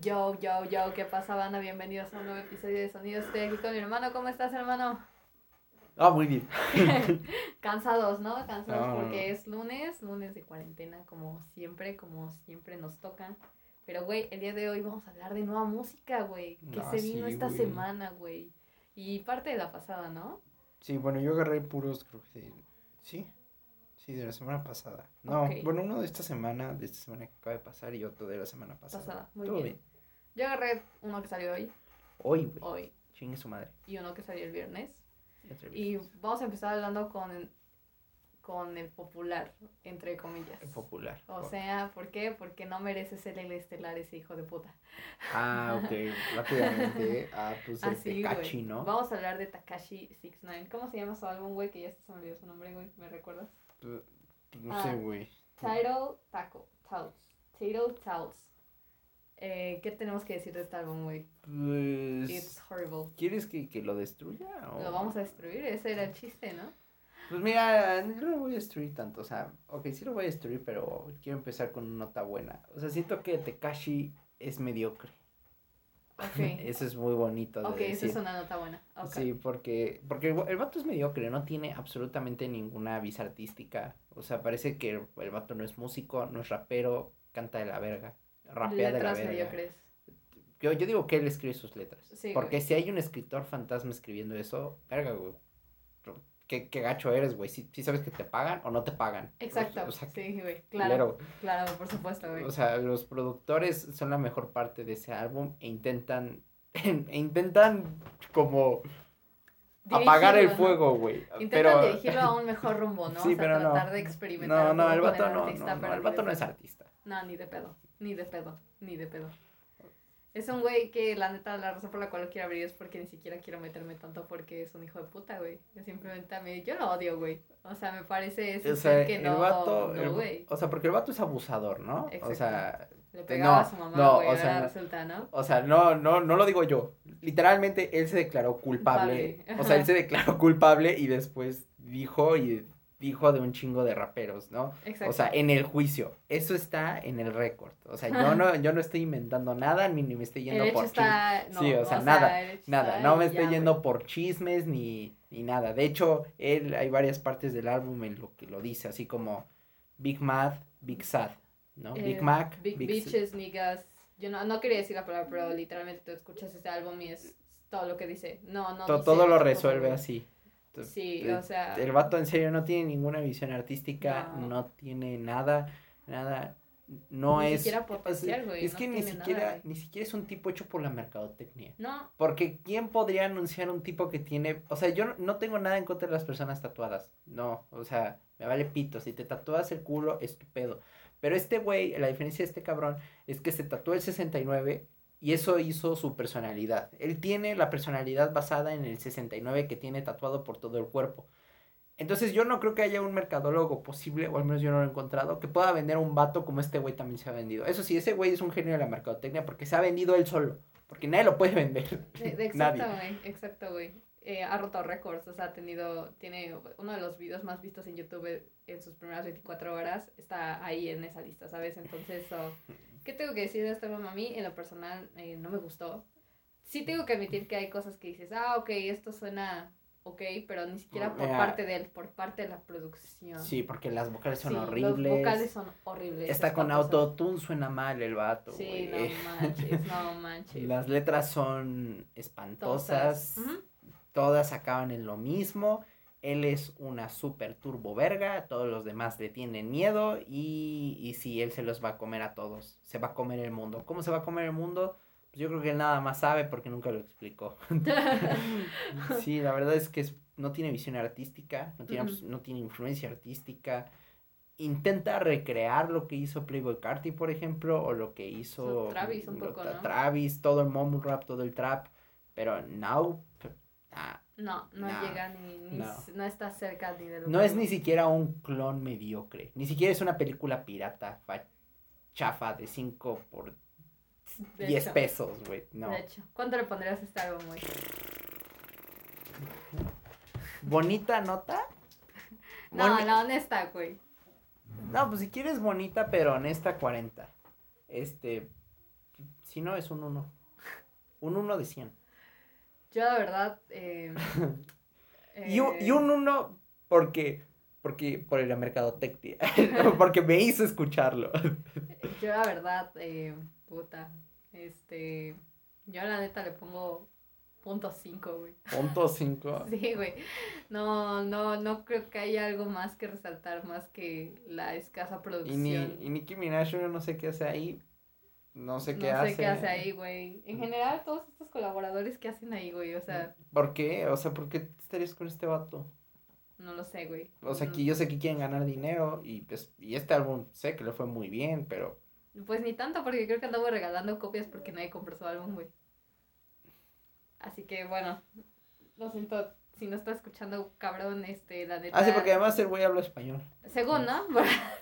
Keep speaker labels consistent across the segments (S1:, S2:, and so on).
S1: Yo, yo, yo, ¿qué pasa, banda? Bienvenidos a un nuevo episodio de Sonidos. Estoy aquí con mi hermano. ¿Cómo estás, hermano?
S2: Ah, muy bien.
S1: Cansados, ¿no? Cansados
S2: No.
S1: porque es lunes, lunes de cuarentena, como siempre, como siempre nos toca. Pero, güey, el día de hoy vamos a hablar de nueva música, güey, que
S2: Ah,
S1: se vino
S2: sí,
S1: esta semana, güey. Y parte de la pasada, ¿no?
S2: Sí, bueno, yo agarré puros, creo que sí. Sí, de la semana pasada. No, bueno, uno de esta semana, de esta semana que acaba de pasar y otro de la semana pasada.
S1: Pasada, muy
S2: Todo
S1: bien. Yo agarré uno que salió hoy,
S2: Hoy, güey.
S1: hoy,
S2: Chingue su madre.
S1: y uno que salió el viernes.
S2: Vez.
S1: Y vamos a empezar hablando con, con el popular, entre comillas.
S2: El popular.
S1: O sea, ¿por qué? Porque no merece ser el estelar ese hijo de puta.
S2: Ah, ok. Rápidamente. Ah, pues el
S1: Así.
S2: ¿no?
S1: Vamos a hablar de Takashi 69. ¿Cómo se llama su álbum, güey? Que ya se me olvidó su nombre, güey. ¿Me recuerdas?
S2: Pues, No
S1: Ah.
S2: sé, güey.
S1: Title Taco. Towels. Title Towels. Eh, ¿Qué tenemos que decir de este álbum, güey?
S2: Pues.
S1: It's horrible.
S2: ¿Quieres que, que lo destruya? O...
S1: Lo vamos a destruir, ese era el chiste, ¿no?
S2: Pues mira, yo no lo voy a destruir tanto, o sea, ok, sí lo voy a destruir, pero quiero empezar con una nota buena. O sea, siento que Tekashi es mediocre.
S1: Ok.
S2: Eso es muy bonito de
S1: ok, esa
S2: decir.
S1: es una nota buena. Ok.
S2: Sí, porque, porque el, el vato es mediocre, no tiene absolutamente ninguna visa artística. O sea, parece que el, el vato no es músico, no es rapero, canta de la verga, rapea de la verga.
S1: mediocres.
S2: Yo, yo digo que él escribe sus letras.
S1: Sí,
S2: porque
S1: güey.
S2: si hay un escritor fantasma escribiendo eso, verga, güey. ¿Qué, qué gacho eres, güey? Si sabes que te pagan o no te pagan.
S1: Exacto.
S2: O sea,
S1: sí, güey. Claro.
S2: culero.
S1: Claro, por supuesto, güey.
S2: O sea, los productores son la mejor parte de ese álbum e intentan, e intentan como apagar el
S1: ¿no?
S2: fuego, güey.
S1: Intentan
S2: Pero
S1: dirigirlo a un mejor rumbo, ¿no?
S2: Sí,
S1: o sea,
S2: pero no.
S1: tratar de experimentar.
S2: no, no, el vato no,
S1: artista,
S2: no, no, el vato no es artista.
S1: No, ni de pedo, ni de pedo, ni de pedo. Es un güey que la neta, la razón por la cual lo quiero abrir es porque ni siquiera quiero meterme tanto porque es un hijo de puta, güey. Yo simplemente a mí, yo lo odio, güey. O sea, me parece ese
S2: O sea,
S1: que
S2: el
S1: no,
S2: vato,
S1: no,
S2: el-
S1: güey.
S2: o sea, porque el vato es abusador, ¿no? O
S1: Exacto.
S2: sea,
S1: Le pegaba
S2: no,
S1: a su mamá,
S2: no,
S1: güey,
S2: o sea,
S1: resulta, ¿no?
S2: o sea, no, no, no lo digo yo. Literalmente él se declaró culpable.
S1: Culpable,
S2: O sea, él se declaró culpable y después dijo y dijo de un chingo de raperos, ¿no?
S1: Exacto.
S2: O sea, en el juicio. Eso está en el récord. O sea, yo no, yo no estoy inventando nada ni, ni me estoy yendo por chismes.
S1: No,
S2: Sí, o sea, nada, Nada, no me estoy
S1: ya,
S2: yendo por chismes ni, ni nada. De hecho, él hay varias partes del álbum en lo que lo dice, así como Big Mad, Big Sad, ¿no?
S1: Eh,
S2: Big Mac,
S1: Big,
S2: Big
S1: bitches, niggas. Yo no, no quería decir la palabra, pero literalmente tú escuchas este álbum y es todo lo que dice. No, no.
S2: to-
S1: dice
S2: todo lo resuelve así.
S1: Sí,
S2: Eh,
S1: o sea.
S2: El vato en serio no tiene ninguna visión artística,
S1: No.
S2: no, tiene nada, nada, no
S1: Ni
S2: es...
S1: siquiera potencial, güey,
S2: Es
S1: no
S2: que ni
S1: nada,
S2: siquiera, ni siquiera es un tipo hecho por la mercadotecnia.
S1: No,
S2: Porque ¿quién podría anunciar un tipo que tiene, o sea, yo no- no tengo nada en contra de las personas tatuadas, no, o sea, me vale pito, si te tatúas el culo, es tu pedo. Pero este güey, la diferencia de este cabrón es que se tatuó el 69 y eso hizo su personalidad. Él tiene la personalidad basada en el 69 que tiene tatuado por todo el cuerpo. Entonces yo no creo que haya un mercadólogo posible, o al menos yo no lo he encontrado, que pueda vender un vato como este güey también se ha vendido. Eso sí, ese güey es un genio de la mercadotecnia porque se ha vendido él solo. Porque nadie lo puede vender.
S1: de- de-
S2: nadie.
S1: exacto, güey. Exacto, güey. Eh, ha roto récords, o sea, ha tenido, tiene uno de los videos más vistos en YouTube en sus primeras 24 horas, está ahí en esa lista, ¿sabes? Entonces, oh, ¿qué tengo que decir de este álbum? A mí, en lo personal, eh, no me gustó. Sí tengo que admitir que hay cosas que dices, ah, ok, esto suena ok, pero ni siquiera por
S2: Mira.
S1: parte de él, por parte de la producción.
S2: Sí, porque las vocales son
S1: Sí,
S2: horribles.
S1: Los vocales son horribles.
S2: Está con autotune, suena mal el vato.
S1: Sí,
S2: güey.
S1: no manches, no manches.
S2: Las letras son espantosas. Todas acaban en lo mismo. Él es una super turbo verga. Todos los demás le tienen miedo. Y, y sí, él se los va a comer a todos. Se va a comer el mundo. ¿Cómo se va a comer el mundo? Pues yo creo que él nada más sabe porque nunca lo explicó. sí, la verdad es que es- no tiene visión artística. No tiene, no tiene influencia artística. Intenta recrear lo que hizo Playboy Carti, por ejemplo, o lo que hizo
S1: So, Travis un
S2: lo-
S1: poco, ¿no?
S2: Travis, todo el mumble rap, todo el trap, pero no, ah,
S1: No, no llega ni, ni
S2: no.
S1: está cerca ni de
S2: no es ni siquiera un clon mediocre, ni siquiera es una película pirata, fa- chafa de 5 por
S1: De
S2: 10
S1: hecho,
S2: pesos, güey, no.
S1: De hecho, ¿cuánto le pondrías a este álbum, güey?
S2: Bonita nota.
S1: No,
S2: Boni-
S1: la honesta, güey.
S2: No, pues si quieres bonita, pero honesta, 40. Este, Si no, es un 1. Un 1 de 100.
S1: Yo la verdad... Eh,
S2: Y, un- y
S1: eh,
S2: un 1 porque, porque por la mercadotecnia. porque me hizo escucharlo.
S1: Yo la verdad, eh, puta, este, yo la neta le pongo punto cinco, güey.
S2: Punto 5.
S1: Sí, güey. No, no, no creo que haya algo más que resaltar más que la escasa
S2: Y,
S1: producción.
S2: ni, y Nicki Minaj yo no sé qué hace ahí. No sé
S1: no
S2: qué
S1: sé
S2: hace.
S1: qué hace ahí, güey. En general, todos estos colaboradores que hacen ahí, güey. O sea,
S2: ¿Por qué? O sea, ¿por qué estarías con este vato?
S1: no lo sé, güey.
S2: O sea,
S1: No-
S2: que yo sé que quieren ganar dinero y pues, y este álbum sé que le fue muy bien, pero
S1: Pues ni tanto, porque creo que andaba regalando copias porque nadie compró su álbum, güey. Así que, bueno, lo siento. Si no está escuchando, cabrón, este, la neta.
S2: Ah, sí, porque además el güey habla español.
S1: Según, ¿no?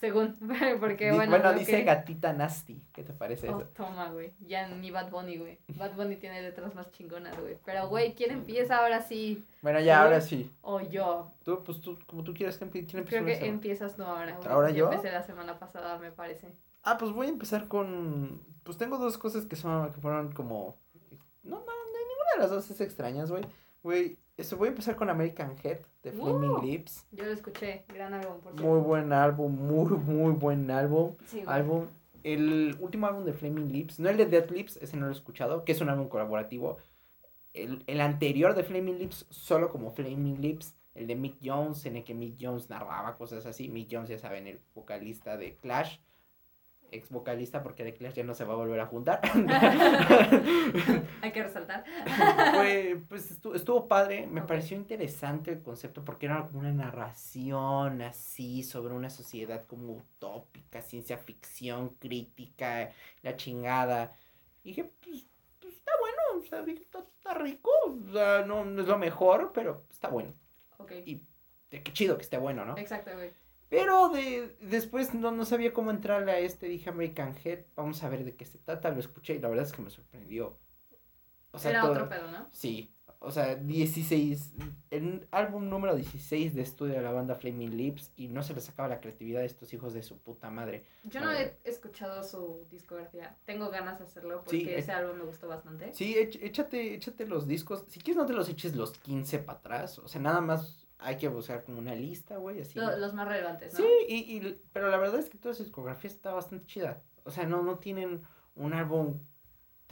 S1: Según, porque bueno.
S2: bueno, dice
S1: que-
S2: gatita nasty. ¿Qué te parece
S1: Oh,
S2: eso?
S1: toma, güey. Ya ni Bad Bunny, güey. Bad Bunny tiene letras más chingonas, güey. Pero, güey, ¿quién empieza ahora sí?
S2: Bueno, ya,
S1: ¿Tú?
S2: ahora sí.
S1: O yo.
S2: Tú, pues tú, como tú quieras ¿quién
S1: Creo
S2: empezó
S1: que empiezas tú ahora, güey.
S2: ¿Ahora yo?
S1: empecé la semana pasada, me parece.
S2: Ah, pues voy a empezar con. Pues tengo dos cosas que son, que fueron como. No, no, ninguna de las dos es extrañas, güey. Güey, eso voy a empezar con American Head de Flaming
S1: Uh.
S2: Lips.
S1: Yo lo escuché. Gran álbum, por cierto.
S2: Muy buen álbum, muy, muy buen álbum.
S1: Sí,
S2: álbum. El último álbum de Flaming Lips, no el de Death Lips, ese no lo he escuchado, que es un álbum colaborativo. El, el anterior de Flaming Lips, solo como Flaming Lips, el de Mick Jones, en el que Mick Jones narraba cosas así. Mick Jones, ya saben, el vocalista de Clash, ex vocalista, porque de Clash ya no se va a volver a juntar.
S1: Hay que resaltar.
S2: Fue, pues estuvo, estuvo padre, me
S1: Ok.
S2: pareció interesante el concepto porque era como una narración así sobre una sociedad como utópica, ciencia ficción, crítica, la chingada. Y dije, pues, pues, está bueno, o sea, está, está rico, o sea, no, no es lo mejor, pero está bueno.
S1: Ok.
S2: Y qué chido que esté bueno, ¿no?
S1: Exacto, güey.
S2: Pero de, después no, no sabía cómo entrarle a este, dije American Head, vamos a ver de qué se trata, lo escuché y la verdad es que me sorprendió. O sea,
S1: Era
S2: todo-
S1: otro pedo, ¿no?
S2: Sí, o sea, 16, el álbum número 16 de estudio de la banda Flaming Lips y no se les sacaba la creatividad de estos hijos de su puta madre.
S1: Yo no he escuchado su discografía. Tengo ganas de hacerlo porque
S2: Sí,
S1: ese
S2: eh.
S1: álbum me gustó bastante.
S2: Sí, éch- échate, échate los discos, si quieres no te los eches los 15 para atrás, o sea, nada más hay que buscar como una lista, güey, así.
S1: Lo- los más relevantes, ¿no?
S2: Sí, y, y- pero la verdad es que toda su discografía está bastante chida, o sea, no, no tienen un álbum,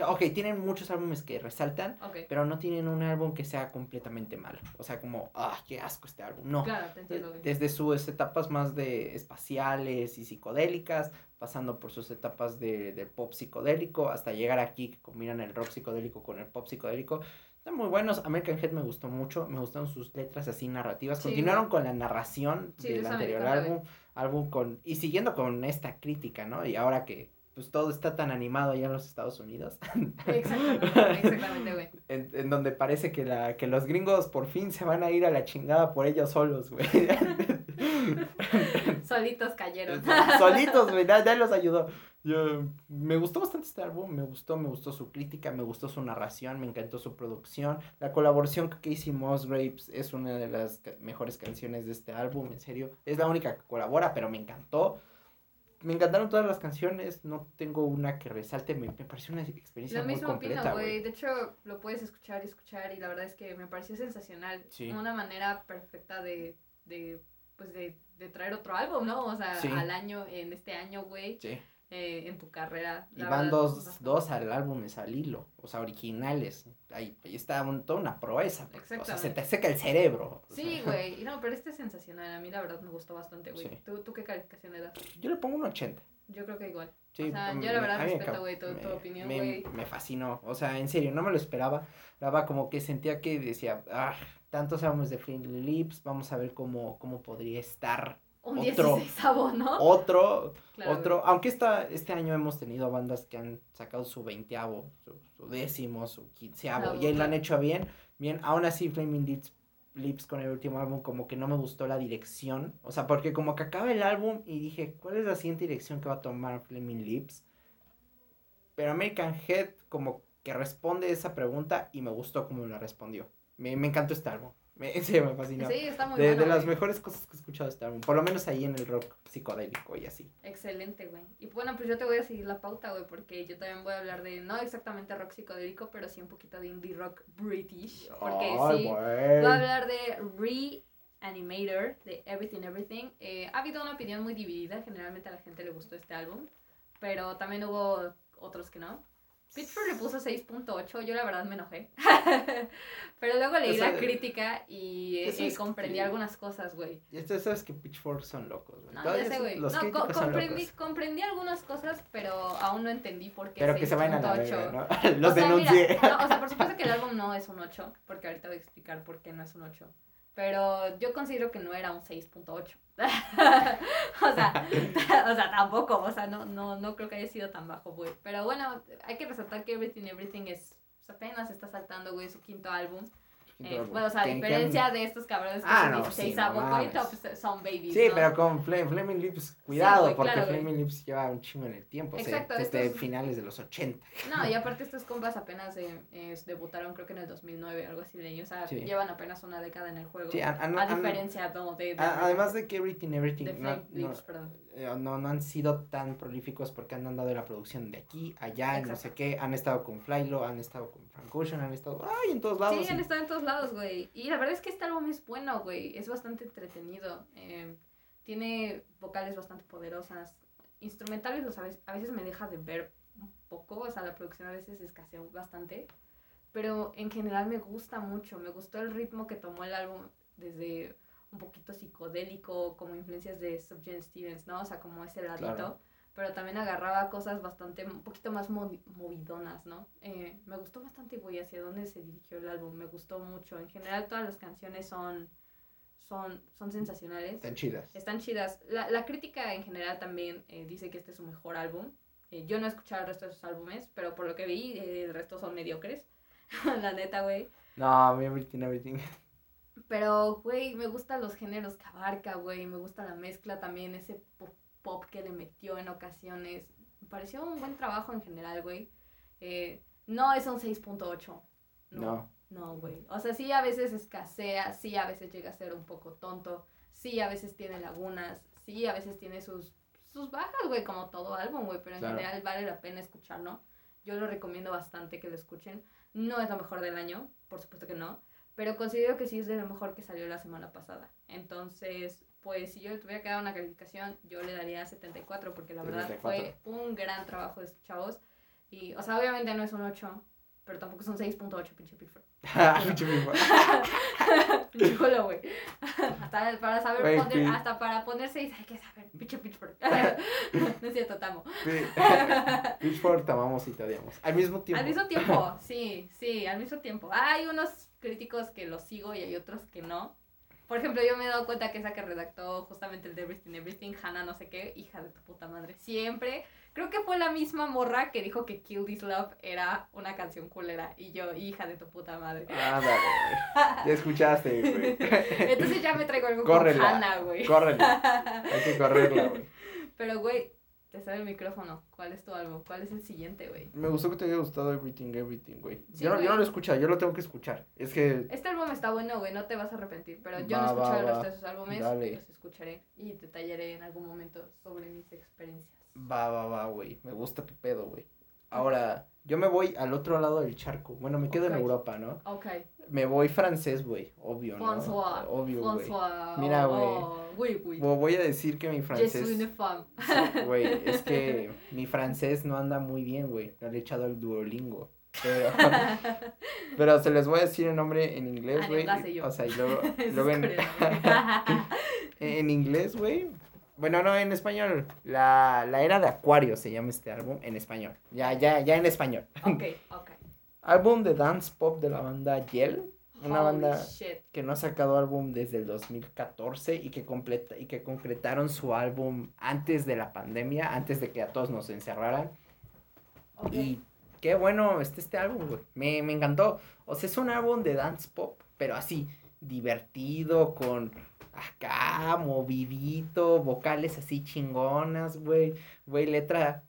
S2: ok, tienen muchos álbumes que resaltan, pero no tienen un álbum que sea completamente malo, o sea, como, ah, qué asco este álbum, no.
S1: Claro, te entiendo.
S2: Desde sus etapas más de espaciales y psicodélicas, pasando por sus etapas de, de pop psicodélico, hasta llegar aquí que combinan el rock psicodélico con el pop psicodélico. Están muy buenos. American Head me gustó mucho, me gustaron sus letras así narrativas.
S1: Sí,
S2: Continuaron con la narración
S1: Sí,
S2: del anterior álbum, álbum con y siguiendo con esta crítica, ¿no? Y ahora que pues todo está tan animado allá en los Estados Unidos.
S1: Exactamente, exactamente, güey.
S2: En, en donde parece que, la, que los gringos por fin se van a ir a la chingada por ellos solos, güey.
S1: Solitos cayeron.
S2: Solitos, güey, nadie los ayudó. Yo, me gustó bastante este álbum, me gustó, me gustó su crítica, me gustó su narración, me encantó su producción. La colaboración que Casey Musgraves es una de las mejores canciones de este álbum, en serio. Es la única que colabora, pero me encantó. Me encantaron todas las canciones, no tengo una que resalte, me, me pareció una experiencia
S1: Lo
S2: muy
S1: mismo
S2: completa,
S1: opino, güey.
S2: güey.
S1: De hecho, lo puedes escuchar y escuchar y la verdad es que me pareció sensacional.
S2: Sí.
S1: Una manera perfecta de, de pues de, de traer otro álbum, ¿no? O sea,
S2: Sí.
S1: al año, en este año, güey,
S2: Sí.
S1: eh, en tu carrera.
S2: Y van
S1: verdad,
S2: dos,
S1: bastante.
S2: dos al álbum al hilo, o sea, originales. Ahí, ahí está un- toda una proeza. porque, O sea, se te seca el cerebro.
S1: Sí, güey. y No, pero este es sensacional. A mí la verdad me gustó bastante, güey.
S2: Sí.
S1: ¿Tú, ¿Tú qué calificación le das?
S2: Yo le pongo un 80.
S1: Yo creo que igual.
S2: Sí,
S1: O sea,
S2: me-
S1: yo la verdad
S2: me
S1: respeto, güey, tu- tu
S2: me-
S1: opinión,
S2: me-
S1: güey.
S2: Me fascinó. O sea, en serio, no me lo esperaba. Verdad, como que sentía que decía, ah, tantos álbumes de Friendly Lips, vamos a ver cómo, cómo podría estar
S1: Un
S2: Otro.
S1: 16 ¿no?
S2: otro,
S1: Claro,
S2: otro. Aunque esta, este año hemos tenido bandas que han sacado su veinteavo, su, su décimo, su quinceavo,
S1: Claro,
S2: y ahí lo han
S1: claro.
S2: hecho bien. Bien, aún así, Flaming Lips, Lips con el último álbum, como que no me gustó la dirección. O sea, porque como que acaba el álbum y dije, ¿cuál es la siguiente dirección que va a tomar Flaming Lips? Pero American Head como que responde esa pregunta y me gustó como la respondió. Me, me encantó este álbum. Me, sí, me fascinó.
S1: Sí, está muy
S2: de,
S1: bueno.
S2: de las mejores cosas que he escuchado este álbum. Por lo menos ahí en el rock psicodélico y así.
S1: Excelente, güey. Y bueno, pues yo te voy a seguir la pauta, güey, porque yo también voy a hablar de, no exactamente rock psicodélico, pero sí un poquito de indie rock british. Porque
S2: Ay,
S1: sí, voy a hablar de Reanimator, de Everything Everything. Eh, ha habido una opinión muy dividida, generalmente a la gente le gustó este álbum, pero también hubo otros que no. Pitchfork le puso 6.8, yo la verdad me enojé. pero luego leí la crítica y eh, comprendí
S2: que-
S1: algunas cosas, güey.
S2: Y tú sabes que Pitchfork son locos, güey.
S1: No,
S2: Todavía
S1: ya sé, güey. No, co- comprendí,
S2: locos.
S1: comprendí algunas cosas, pero aún no entendí por qué
S2: Pero que se vayan a la
S1: 6.8.
S2: verga, ¿no? Los
S1: O sea,
S2: denuncié.
S1: mira, no, o sea, por supuesto que el álbum no es un 8, porque ahorita voy a explicar por qué no es un 8. Pero yo considero que no era un 6.8. o, sea, o sea, tampoco, o sea, no, no, no creo que haya sido tan bajo, güey. Pero bueno, hay que resaltar que Everything Everything es pues, apenas está saltando, güey, su quinto álbum. Eh, bueno, o sea, a diferencia de estos cabrones que
S2: Ah,
S1: son
S2: no,
S1: 16
S2: sí, no
S1: pues, son babies,
S2: Sí,
S1: ¿no?
S2: pero con Flam- Flaming Lips, cuidado,
S1: güey,
S2: porque
S1: claro.
S2: Flaming Lips lleva un chingo en el tiempo. o sea,
S1: Exacto,
S2: desde
S1: estos-
S2: finales de los 80.
S1: No, y aparte estos compas apenas eh, eh, debutaron creo que en el 2009, algo así de ellos. O sea,
S2: Sí.
S1: llevan apenas una década en el juego.
S2: Sí,
S1: a diferencia de, de,
S2: además de que Everything,
S1: de
S2: Everything no,
S1: Flame
S2: no,
S1: Lips, perdón.
S2: Eh, no, no han sido tan prolíficos porque han andado en la producción de aquí, allá, no sé qué. Han estado con Flylo, han estado con Frank Ocean, han estado ay, en todos lados.
S1: Sí, han estado en todos lados, güey. Y la verdad es que este álbum es bueno, güey. Es bastante entretenido. eh, tiene vocales bastante poderosas. Instrumentales los a veces, a veces me deja de ver un poco. O sea, la producción a veces escasea bastante. Pero en general me gusta mucho. Me gustó el ritmo que tomó el álbum desde un poquito psicodélico, como influencias de Subject Stevens, ¿no? O sea, como ese ladito.
S2: Claro.
S1: Pero también agarraba cosas bastante, un poquito más movi- movidonas, ¿no? Eh, me gustó bastante, güey, hacia dónde se dirigió el álbum. Me gustó mucho. En general, todas las canciones son, son, son sensacionales.
S2: Están chidas.
S1: Están chidas. La, la crítica en general también eh, dice que este es su mejor álbum. Eh, yo no he escuchado el resto de sus álbumes, pero por lo que vi, eh, el resto son mediocres. la neta, güey.
S2: No, mi Everything, Everything.
S1: Pero, güey, me gustan los géneros que abarca, güey. Me gusta la mezcla también, ese pop, pop que le metió en ocasiones. Me pareció un buen trabajo en general, güey. Eh, no es un 6.8.
S2: No.
S1: No, güey. O sea, sí a veces escasea, sí a veces llega a ser un poco tonto, sí a veces tiene lagunas, sí a veces tiene sus, sus bajas, güey, como todo álbum, güey, pero en
S2: Claro.
S1: general vale la pena escucharlo. Yo lo recomiendo bastante que lo escuchen. No es lo mejor del año, por supuesto que no, pero considero que sí es de lo mejor que salió la semana pasada. Entonces, pues si yo le tuviera que dar una calificación, yo le daría 74 porque la verdad
S2: 74.
S1: fue un gran trabajo de estos chavos. Y, o sea, obviamente no es un 8, pero tampoco es un 6.8, pinche Pittsburgh.
S2: Pinche pipa.
S1: Pinche güey. Hasta para saber
S2: Güey,
S1: poner,
S2: sí.
S1: hasta para poner 6 hay que saber, pinche Pittsburgh. no es cierto, tamo.
S2: Pitchfork te amamos y te odiamos. Al mismo tiempo.
S1: Al mismo tiempo, sí, sí, al mismo tiempo. Hay unos críticos que los sigo y hay otros que no. Por ejemplo, yo me he dado cuenta que esa que redactó justamente el de Everything Everything, Hannah no sé qué, hija de tu puta madre. Siempre, creo que fue la misma morra que dijo que Kill This Love era una canción culera. Y yo, hija de tu puta madre.
S2: Ah, dale. Ya escuchaste, güey.
S1: Entonces ya me traigo algo
S2: Córrela.
S1: con Hannah, güey.
S2: Córrela. Hay que correrla, güey.
S1: Pero, güey, sale el micrófono. ¿Cuál es tu álbum? ¿Cuál es el siguiente, güey?
S2: Me gustó que te haya gustado Everything, Everything, güey.
S1: Sí,
S2: yo, no, yo
S1: güey.
S2: no lo he escuchado, yo lo tengo que escuchar. Es que.
S1: Este álbum está bueno, güey, no te vas a arrepentir. Pero yo
S2: Va,
S1: no he escuchado
S2: va,
S1: resto de sus álbumes.
S2: Dale.
S1: Los escucharé y detallaré en algún momento sobre mis experiencias.
S2: Va, va, va, güey. Me gusta tu pedo, güey. Ahora, yo me voy al otro lado del charco. Bueno, me quedo en Europa, ¿no?
S1: Ok.
S2: Me voy francés, güey. Obvio, ¿no?
S1: François.
S2: Obvio, güey.
S1: François.
S2: Mira,
S1: oh,
S2: güey.
S1: oh, oui.
S2: Bo- Voy a decir que mi francés.
S1: femme.
S2: Sí, Güey, es que mi francés no anda muy bien, güey. No le he echado el Duolingo. Pero, pero se les voy a decir el nombre en inglés,
S1: Ah,
S2: güey. O sea, y luego, luego en, en inglés, güey. Bueno, no, en español. La, la era de Acuario se llama este álbum en español. Ya, ya, ya en español.
S1: güey. ok, ok.
S2: Álbum de dance pop de la banda Yell. Una
S1: Holy
S2: banda
S1: shit.
S2: que no ha sacado álbum desde el 2014 y que, completa, y que concretaron su álbum antes de la pandemia, antes de que a todos nos encerraran. Y qué bueno está este álbum, güey. Me, me encantó. O sea, es un álbum de dance pop, pero así, divertido, con acá, movidito, vocales así chingonas, güey. Güey, letra.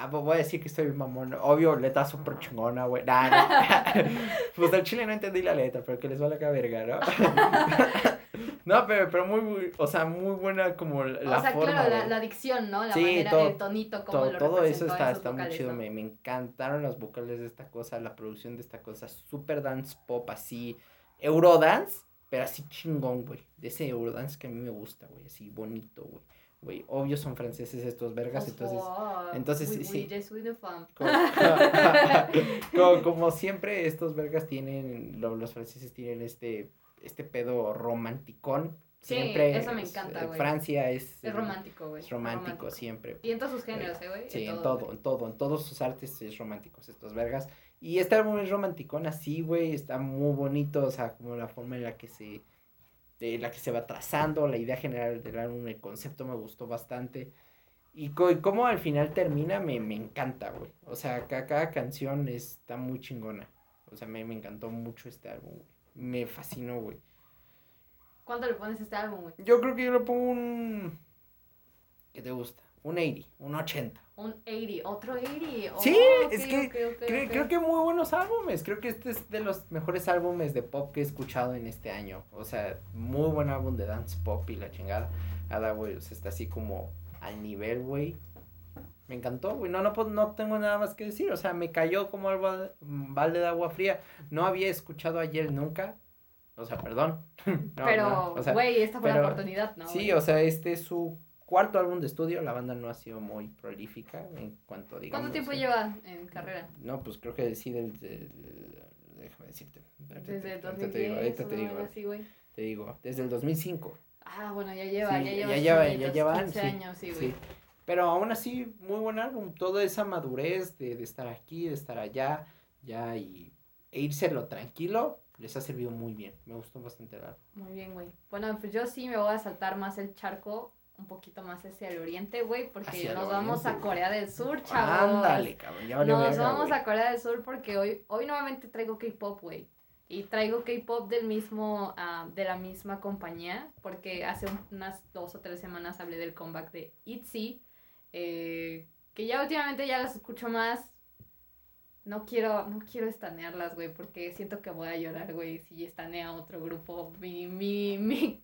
S2: Ah, pues voy a decir que estoy mamón. Obvio, letra súper chingona, güey. Nah, nah. pues al chile no entendí la letra, pero que les valga la verga, ¿no? no, pero, pero muy, muy, o sea, muy buena como la
S1: o sea,
S2: forma.
S1: claro, la, la dicción, ¿no? La
S2: Sí,
S1: manera,
S2: todo-
S1: el tonito, como
S2: todo,
S1: lo
S2: todo eso está, está muy chido,
S1: ¿no?
S2: me, me encantaron las vocales de esta cosa, la producción de esta cosa, super dance pop así, Eurodance, pero así chingón, güey, de ese Eurodance que a mí me gusta, güey, así bonito, güey, güey, obvio son franceses estos vergas, entonces, entonces,
S1: oui,
S2: sí,
S1: oui,
S2: sí. como, como, como siempre estos vergas tienen, lo- los franceses tienen este, este pedo romanticón,
S1: Sí,
S2: siempre,
S1: eso me encanta,
S2: eh,
S1: güey.
S2: Francia es,
S1: Es
S2: eh,
S1: romántico, güey.
S2: es romántico siempre,
S1: Y en todos sus géneros, ¿eh, güey?
S2: Sí, en
S1: güey.
S2: todo, en todo, en todos sus artes es románticos estos vergas. Y este álbum es romanticón así, güey, está muy bonito, o sea, como la forma en la que se, de la que se va trazando, la idea general del álbum, el concepto me gustó bastante. Y, co- y cómo al final termina, me, me encanta, güey. O sea, ca- cada, canción está muy chingona. O sea, me, me encantó mucho este álbum, güey. Me fascinó, güey.
S1: ¿Cuánto le pones a este álbum, güey?
S2: Yo creo que yo le pongo un... ¿Qué te gusta? Un 80, un 80.
S1: Un 80, otro 80. Oh,
S2: Sí, es que Creo, que muy buenos álbumes. Creo que este es de los mejores álbumes de pop que he escuchado en este año. O sea, muy buen álbum de dance pop y la chingada. Ada, güey, o sea, está así como al nivel, güey. Me encantó, güey. No, no, puedo- no tengo nada más que decir. O sea, me cayó como ba- balde de agua fría. No había escuchado ayer nunca. O sea, perdón. No,
S1: pero,
S2: no, o sea,
S1: güey, esta fue
S2: pero-
S1: la oportunidad, ¿no?
S2: sí, o sea, este es su cuarto álbum de estudio. La banda no ha sido muy prolífica en cuanto, digamos.
S1: ¿Cuánto tiempo
S2: eh,
S1: lleva en carrera?
S2: no, pues creo que sí del, del- déjame decirte.
S1: Desde
S2: te- ahorita
S1: 2010,
S2: te digo, ahorita te digo,
S1: así,
S2: te digo, desde el 2005.
S1: Ah, bueno, ya lleva,
S2: Sí,
S1: ya lleva.
S2: ya lleva- ya llevan,
S1: 15
S2: sí,
S1: años, sí, güey.
S2: Sí. Pero aún así, muy buen álbum, toda esa madurez de, de estar aquí, de estar allá, ya y e írselo tranquilo, les ha servido muy bien. Me gustó bastante el álbum.
S1: Muy bien, güey. Bueno, pues yo sí me voy a saltar más el charco, un poquito más hacia el oriente, güey, porque
S2: Hacia
S1: nos vamos
S2: oriente,
S1: a. Corea del Sur, chavos.
S2: Ándale, cabrón, ya vale
S1: Nos
S2: verga,
S1: vamos a Corea del Sur porque hoy, hoy nuevamente traigo K-pop, güey. Y traigo K-pop del mismo, ah, de la misma compañía, porque hace un- unas dos o tres semanas hablé del comeback de ITZY, eh, que ya últimamente ya las escucho más. No quiero, no quiero estanearlas, güey, porque siento que voy a llorar, güey, si estanea otro grupo. Mi, mi, mi,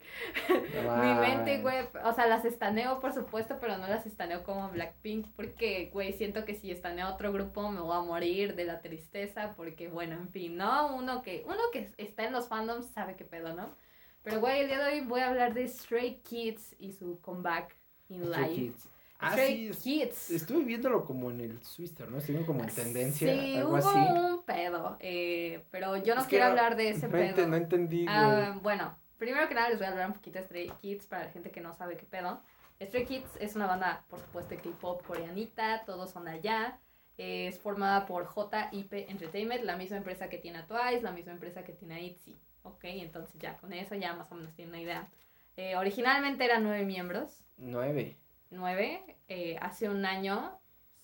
S1: mi mente, güey, o sea, las estaneo, por supuesto, pero no las estaneo como Blackpink, porque, güey, siento que si estaneo otro grupo me voy a morir de la tristeza, porque, bueno, en fin, ¿no? Uno que, uno que está en los fandoms sabe qué pedo, ¿no? Pero, güey, el día de hoy voy a hablar de Stray Kids y su comeback in
S2: Stray
S1: live.
S2: Kids. Ah, sí,
S1: Kids.
S2: estuve viéndolo como en el Twitter, ¿no? Estuve como en tendencia,
S1: Sí,
S2: algo
S1: hubo
S2: así.
S1: un pedo, eh, pero yo no
S2: Es
S1: quiero hablar de ese
S2: no,
S1: pedo.
S2: ente- no entendí.
S1: Ah, bueno, primero que nada les voy a hablar un poquito de Stray Kids para la gente que no sabe qué pedo. Stray Kids es una banda, por supuesto, de K-pop coreanita, todos son de allá. Es formada por JIP Entertainment, la misma empresa que tiene a Twice, la misma empresa que tiene a ITZY. Ok, entonces ya con eso ya más o menos tienen una idea. Eh, originalmente eran nueve miembros,
S2: Nueve.
S1: Nueve. eh, hace un año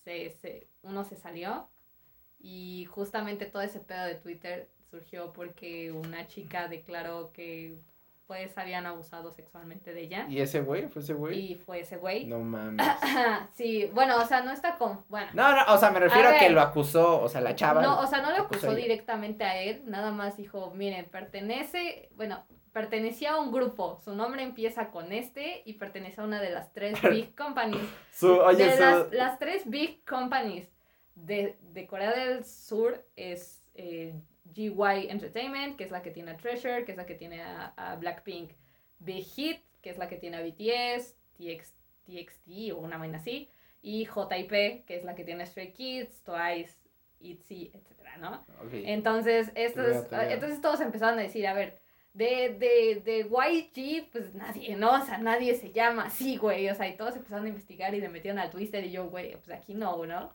S1: se, se- uno se salió y justamente todo ese pedo de Twitter surgió porque una chica declaró que pues habían abusado sexualmente de ella
S2: ¿Y ese güey? ¿Fue ese güey?
S1: y fue ese güey.
S2: No mames.
S1: sí, bueno, o sea, no está con... Bueno,
S2: No, no, o sea, me refiero a,
S1: A
S2: que
S1: ver.
S2: lo acusó, o sea, la chava.
S1: no, o sea, no lo
S2: acusó
S1: acusó directamente a él, nada más dijo, miren, pertenece, bueno, pertenecía a un grupo, su nombre empieza con este y pertenece a una de las tres big companies
S2: Su, oye,
S1: de
S2: su-
S1: las, las tres big companies de, de Corea del Sur es eh, GY Entertainment, que es la que tiene a Treasure, que es la que tiene a, a Blackpink, Big Hit, que es la que tiene a BTS, TX, TXT o una vaina así, y JYP, que es la que tiene a Stray Kids, Twice, ITZY, etcétera, ¿no?
S2: Ok.
S1: Entonces, estos, entonces todos empezaron a decir, a ver, de, de, de YG, pues nadie, ¿no? O sea, nadie se llama así, güey. O sea, y todos empezaron a investigar y le metieron al Twister y yo, güey, pues aquí no, ¿no?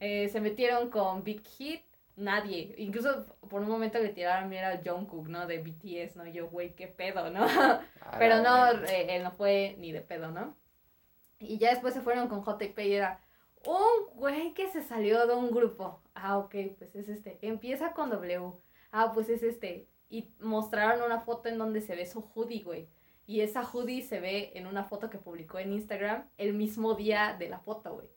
S1: Eh, se metieron con Big Hit, nadie. Incluso por un momento le tiraron mierda al Jungkook, ¿no? De BTS, ¿no? Yo, güey, qué pedo, ¿no?
S2: A
S1: Pero no, eh, él no fue ni de pedo, ¿no? Y ya después se fueron con JP y era un güey que se salió de un grupo. Ah, ok, pues es este. Empieza con W. Ah, pues es este. Y mostraron una foto en donde se ve su hoodie, güey. Y esa hoodie se ve en una foto que publicó en Instagram el mismo día de la foto, güey.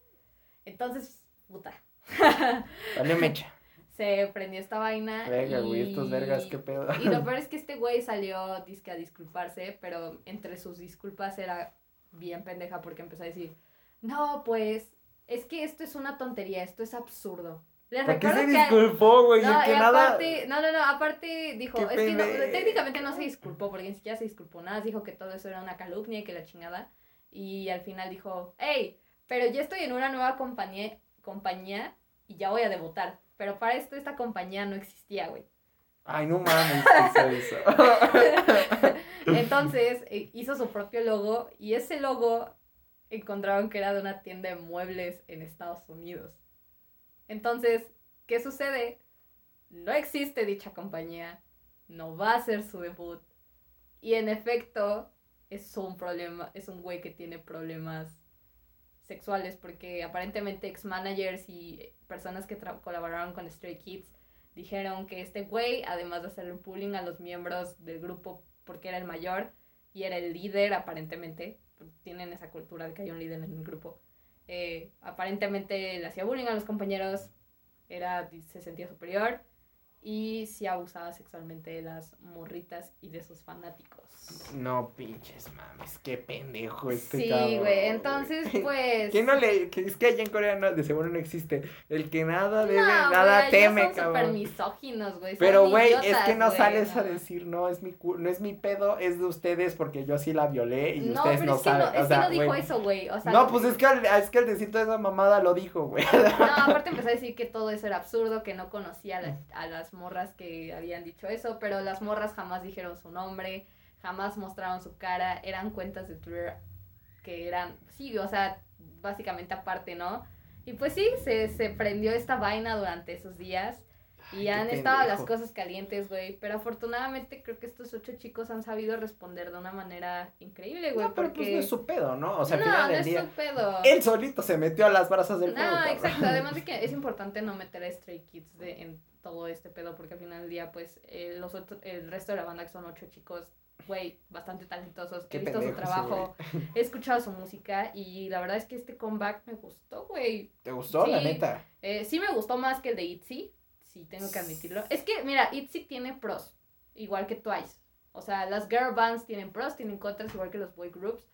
S1: Entonces puta.
S2: Vale, mecha.
S1: Se prendió esta vaina.
S2: Venga,
S1: y...
S2: güey, estos vergas, qué pedo.
S1: Y lo peor es que este güey salió disque a disculparse, pero entre sus disculpas era bien pendeja porque empezó a decir, no, pues, es que esto es una tontería, esto es absurdo. Les
S2: ¿Por qué se disculpó, güey?
S1: no,
S2: que nada.
S1: aparte, no, no, no, aparte dijo,
S2: Qué
S1: es que no, técnicamente no se disculpó porque ni siquiera se disculpó nada, dijo que todo eso era una calumnia y que la chingada. Y al final dijo, hey, pero ya estoy en una nueva compañía, compañía y ya voy a debutar. Pero para esto esta compañía no existía, güey.
S2: Ay, no mames, hizo eso.
S1: Entonces eh, hizo su propio logo y ese logo encontraron que era de una tienda de muebles en Estados Unidos. Entonces, ¿qué sucede? No existe dicha compañía, no va a ser su debut y en efecto es un problema, es un güey que tiene problemas sexuales porque aparentemente ex managers y personas que colaboraron con Stray Kids dijeron que este güey, además de hacerle bullying a los miembros del grupo porque era el mayor y era el líder aparentemente, tienen esa cultura de que hay un líder en el grupo, eh, aparentemente le hacía bullying a los compañeros, era, se sentía superior y sí abusaba sexualmente de las morritas y de sus fanáticos.
S2: No pinches mames, qué pendejo este
S1: sí, güey, entonces pues...
S2: ¿Quién no le.? que Es que allá en Corea no, de seguro no existe. El que nada debe,
S1: No,
S2: nada
S1: güey,
S2: teme,
S1: son
S2: cabrón.
S1: misóginos, güey.
S2: Pero, güey, es que no sales a
S1: no.
S2: decir, no, es mi, cu- no es mi pedo, es de ustedes porque yo sí la violé y
S1: No,
S2: ustedes
S1: pero
S2: no
S1: es que
S2: saben.
S1: no, es
S2: o sea,
S1: que no dijo eso, güey. O sea,
S2: no, pues es que, al, es que al decir toda esa mamada lo dijo, güey.
S1: No, aparte empezó a decir que todo eso era absurdo, que no conocía a, la- a las morras que habían dicho eso, pero las morras jamás dijeron su nombre, jamás mostraron su cara, eran cuentas de Twitter que eran, sí, o sea, básicamente aparte, ¿no? Y pues sí, se, se prendió esta vaina durante esos días y han estado las cosas calientes, güey, pero afortunadamente creo que estos ocho chicos han sabido responder de una manera increíble, güey,
S2: No, pero pues
S1: porque...
S2: no es su pedo, ¿no? O sea, al
S1: no,
S2: final
S1: no
S2: del
S1: es
S2: día.
S1: su pedo.
S2: Él solito se metió a las brasas del fuego.
S1: No,
S2: cabrón.
S1: exacto. Además de que es importante no meter a Stray Kids de, en todo este pedo, porque al final del día, pues, eh, los otros, el resto de la banda, que son ocho chicos, güey, bastante talentosos.
S2: Qué
S1: he visto su
S2: pendejo
S1: trabajo, he escuchado su música y la verdad es que este comeback me gustó, güey.
S2: ¿Te gustó, la neta?
S1: Eh, sí me gustó más que el de ITZY, sí tengo que admitirlo. Es que, mira, ITZY tiene pros, igual que Twice. O sea, las girl bands tienen pros, tienen contras, igual que los boy groups.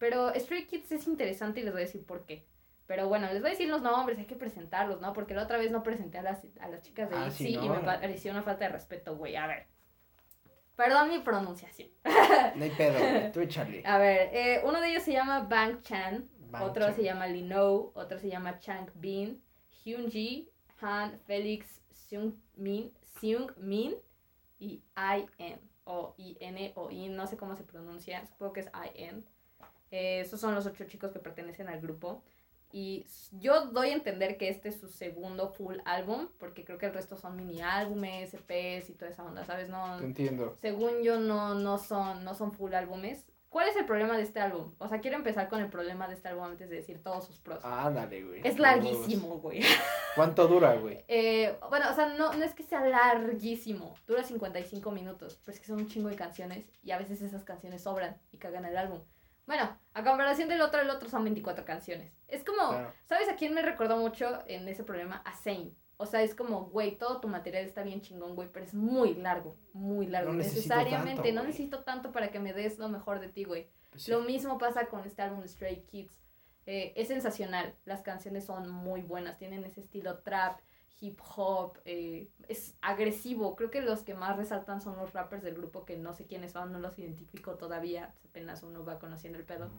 S1: Pero Stray Kids es interesante y les voy a decir por qué. Pero bueno, les voy a decir los nombres, hay que presentarlos, ¿no? Porque la otra vez no presenté a las, a las chicas de
S2: Ah,
S1: y me pareció una falta de respeto, güey. A ver. Perdón mi pronunciación.
S2: No hay pedo, güey. Tú échale.
S1: A ver, eh, uno de ellos se llama Bang Chan,
S2: Bang
S1: otro
S2: Chan.
S1: se llama Lino, otro se llama Chang Bin, Hyunji, Han, Felix, Seung Min, Seung Min y I-N, o I-N o I, no sé cómo se pronuncia, supongo que es I-N. Eh, esos son los ocho chicos que pertenecen al grupo. Y yo doy a entender que este es su segundo full álbum, porque creo que el resto son mini álbumes, EPs y toda esa onda, ¿sabes? No,
S2: Te entiendo.
S1: según yo no, no son, no son full álbumes. ¿Cuál es el problema de este álbum? O sea, quiero empezar con el problema de este álbum antes de decir todos sus pros.
S2: Ándale, güey.
S1: es larguísimo, güey.
S2: ¿Cuánto dura, güey?
S1: Eh, bueno, o sea, no, no es que sea larguísimo. Dura 55 minutos, pero es que son un chingo de canciones y a veces esas canciones sobran y cagan el álbum. Bueno, a comparación del otro, el otro son 24 canciones. Es como,
S2: Claro.
S1: ¿sabes a quién me recordó mucho en ese problema? A Zane. O sea, es como, güey, todo tu material está bien chingón, güey, pero es muy largo, muy largo.
S2: No
S1: Necesariamente,
S2: tanto,
S1: no necesito tanto para que me des lo mejor de ti, güey.
S2: Pues sí.
S1: Lo mismo pasa con este álbum de Stray Kids. Eh, es sensacional, las canciones son muy buenas, tienen ese estilo trap, hip hop, eh, es agresivo. Creo que los que más resaltan son los rappers del grupo que no sé quiénes son, no los identifico todavía, apenas uno va conociendo el pedo.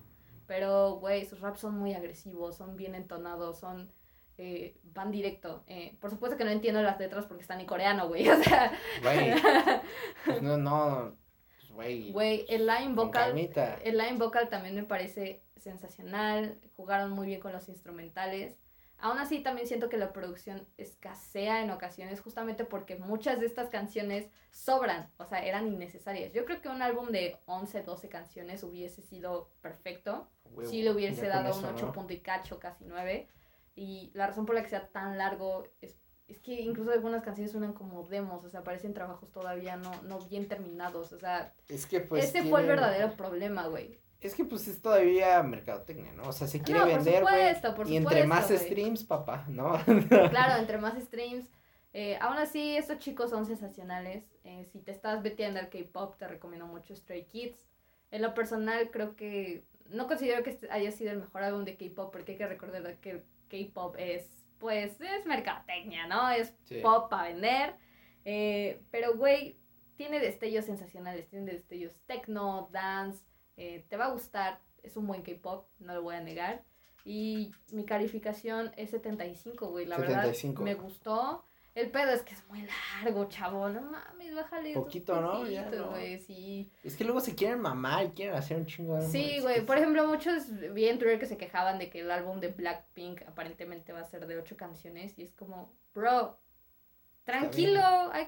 S1: Pero, güey, sus raps son muy agresivos, son bien entonados, son... eh, van directo. Eh, por supuesto que no entiendo las letras porque están en coreano, güey. O sea,
S2: Güey. Pues no, no. Pues, güey.
S1: güey, el line vocal... El line vocal también me parece sensacional. Jugaron muy bien con los instrumentales. Aún así, también siento que la producción escasea en ocasiones, justamente porque muchas de estas canciones sobran, o sea, eran innecesarias. Yo creo que un álbum de 11, 12 canciones hubiese sido perfecto.
S2: Huevo,
S1: si le hubiese dado
S2: eso,
S1: un 8
S2: ¿no?
S1: punto y cacho, casi 9. Y la razón por la que sea tan largo es, es que incluso algunas canciones suenan como demos, o sea, parecen trabajos todavía no, no bien terminados, o sea,
S2: Es que pues.
S1: ese fue el verdadero problema, güey.
S2: Es que pues es todavía mercadotecnia, ¿no? O sea, se quiere
S1: No, por
S2: vender, güey.
S1: supuesto, por
S2: Y entre más streams, papá, ¿no?
S1: Claro, entre más streams. Eh, aún así, estos chicos son sensacionales. Eh, si te estás metiendo al K-pop, te recomiendo mucho Stray Kids. En lo personal, creo que no considero que este haya sido el mejor álbum de K-pop, porque hay que recordar que el K-pop es, pues, es mercadotecnia, ¿no? Es
S2: Sí.
S1: pop para vender. Eh, pero, güey, tiene destellos sensacionales, tiene destellos techno, dance. Eh, te va a gustar, es un buen K-pop, no lo voy a negar. Y mi calificación es 75, güey. La
S2: 75.
S1: verdad, me gustó. El pedo es que es muy largo, chavo. No mames, bájale.
S2: Poquito, ¿no? Ya,
S1: pesitos,
S2: no.
S1: güey, sí.
S2: Es que luego se quieren mamar y quieren hacer un chingo de
S1: Sí, güey.
S2: que
S1: Por ejemplo, muchos vi en Twitter que se quejaban de que el álbum de Blackpink aparentemente va a ser de ocho canciones. Y es como, bro, tranquilo. ay,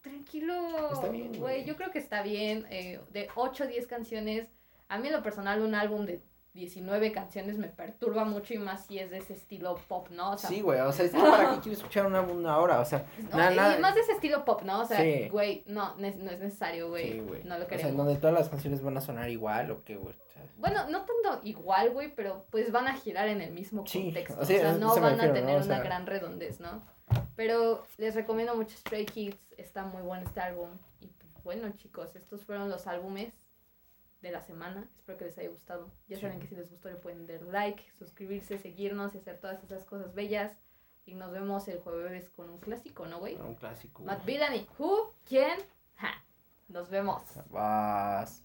S1: tranquilo.
S2: Está bien,
S1: Güey,
S2: güey.
S1: yo creo que está bien. eh, de 8 o 10 canciones. A mí en lo personal un álbum de 19 canciones me perturba mucho y más si es de ese estilo pop, ¿no? O sea,
S2: Sí, güey, o sea, es que para qué quiero escuchar una, una hora, o sea,
S1: no,
S2: nada,
S1: y
S2: nada.
S1: más de ese estilo pop, ¿no? O sea,
S2: Sí.
S1: güey, no, no es necesario, güey.
S2: Sí, güey.
S1: no lo
S2: O sea,
S1: queremos.
S2: donde todas las canciones van a sonar igual o qué, güey. O sea,
S1: Bueno, no tanto igual, güey, pero pues van a girar en el mismo
S2: Sí,
S1: contexto.
S2: o
S1: o
S2: sea,
S1: sea,
S2: eso
S1: no van
S2: refiero,
S1: a
S2: ¿no?
S1: tener
S2: O sea-
S1: una gran redondez, ¿no? Pero les recomiendo mucho Stray Kids, está muy bueno este álbum. Y pues bueno, chicos, estos fueron los álbumes de la semana. Espero que les haya gustado. Ya
S2: Sí.
S1: saben que si les gustó le pueden dar like, suscribirse, seguirnos y hacer todas esas cosas bellas. Y nos vemos el jueves con un clásico, ¿no, güey?
S2: un clásico.
S1: Matt Villani, Who, ¿quién? Ja. Nos vemos.
S2: Vas.